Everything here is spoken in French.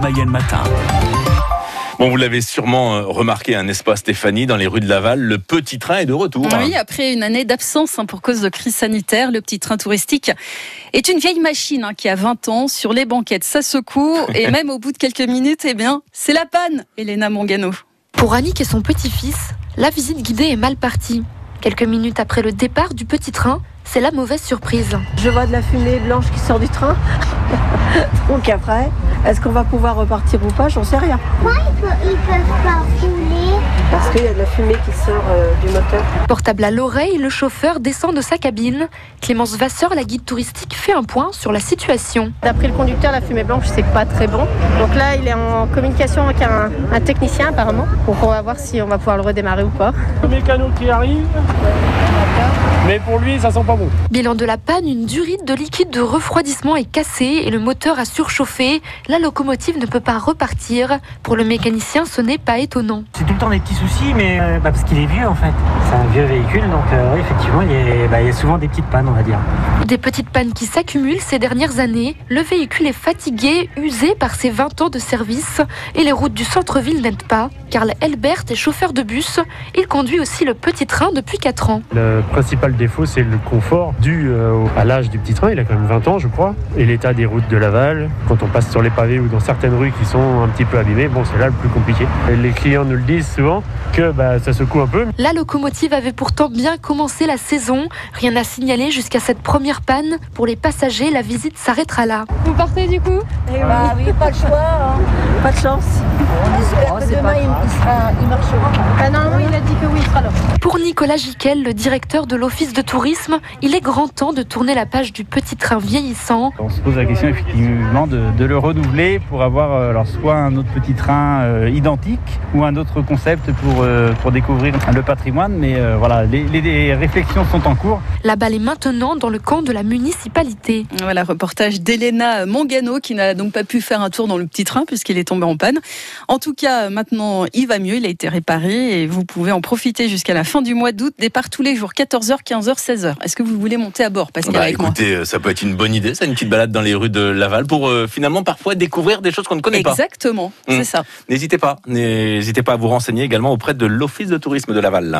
Mayenne Matin. Bon, vous l'avez sûrement euh, remarqué, un n'est-ce pas Stéphanie, dans les rues de Laval, le petit train est de retour. Oui, après une année d'absence hein, pour cause de crise sanitaire, le petit train touristique est une vieille machine hein, qui a 20 ans. Sur les banquettes, ça secoue et même au bout de quelques minutes, eh bien, c'est la panne, Elena Mongano. Pour Annick et son petit-fils, la visite guidée est mal partie. Quelques minutes après le départ du petit train, c'est la mauvaise surprise. Je vois de la fumée blanche qui sort du train. Donc après, est-ce qu'on va pouvoir repartir ou pas? J'en sais rien. Ils peuvent pas rouler? Parce qu'il y a de la fumée qui sort euh, du moteur. Portable à l'oreille, le chauffeur descend de sa cabine. Clémence Vasseur, la guide touristique, fait un point sur la situation. D'après le conducteur, la fumée blanche, c'est pas très bon. Donc là, il est en communication avec un, un technicien apparemment. Donc on va voir si on va pouvoir le redémarrer ou pas. Le mécano qui arrive. Mais pour lui, ça sent pas bon. Bilan de la panne, une durite de liquide de refroidissement est cassée et le moteur a surchauffé. La locomotive ne peut pas repartir. Pour le mécanicien, ce n'est pas étonnant. Tout le temps des petits soucis, mais euh, bah, parce qu'il est vieux en fait. C'est un vieux véhicule, donc euh, effectivement, il a, bah, il y a souvent des petites pannes, on va dire. Des petites pannes qui s'accumulent ces dernières années. Le véhicule est fatigué, usé par ses 20 ans de service et les routes du centre-ville n'aident pas. Karl Elbert est chauffeur de bus. Il conduit aussi le petit train depuis 4 ans. Le principal défaut, c'est le confort dû euh, à l'âge du petit train. Il a quand même 20 ans, je crois. Et l'état des routes de Laval. Quand on passe sur les pavés ou dans certaines rues qui sont un petit peu abîmées, bon, c'est là le plus compliqué. Et les clients nous le disent souvent que bah, ça secoue un peu. La locomotive avait pourtant bien commencé la saison. Rien à signaler jusqu'à cette première panne. Pour les passagers, la visite s'arrêtera là. Vous partez du coup? Bah oui, pas le choix. hein. Pas de chance. On espère sera, il marchera. Ah, Normalement, il a dit que oui, il sera là. Pour Nicolas Giquel, le directeur de l'Office de tourisme, il est grand temps de tourner la page du petit train vieillissant. On se pose la question effectivement de, de le renouveler pour avoir euh, alors soit un autre petit train euh, identique ou un autre concept pour, euh, pour découvrir le patrimoine. Mais euh, voilà, les, les- les réflexions sont en cours. La balle est maintenant dans le camp de la municipalité. Voilà, reportage d'Elena Mongano qui n'a donc pas pu faire un tour dans le petit train puisqu'il est tombé en panne. En tout cas, maintenant, il va mieux, il a été réparé et vous pouvez en profiter jusqu'à la fin du mois d'août. Départ tous les jours, 14h, 15h, 16h. Est-ce que vous voulez monter à bord, Pascal, Bah, avec écoutez, euh, ça peut être une bonne idée, ça, une petite balade dans les rues de Laval pour euh, finalement parfois découvrir des choses qu'on ne connaît pas. Exactement, Mm. c'est ça. N'hésitez pas, n'hésitez pas à vous renseigner également auprès de l'Office de tourisme de Laval.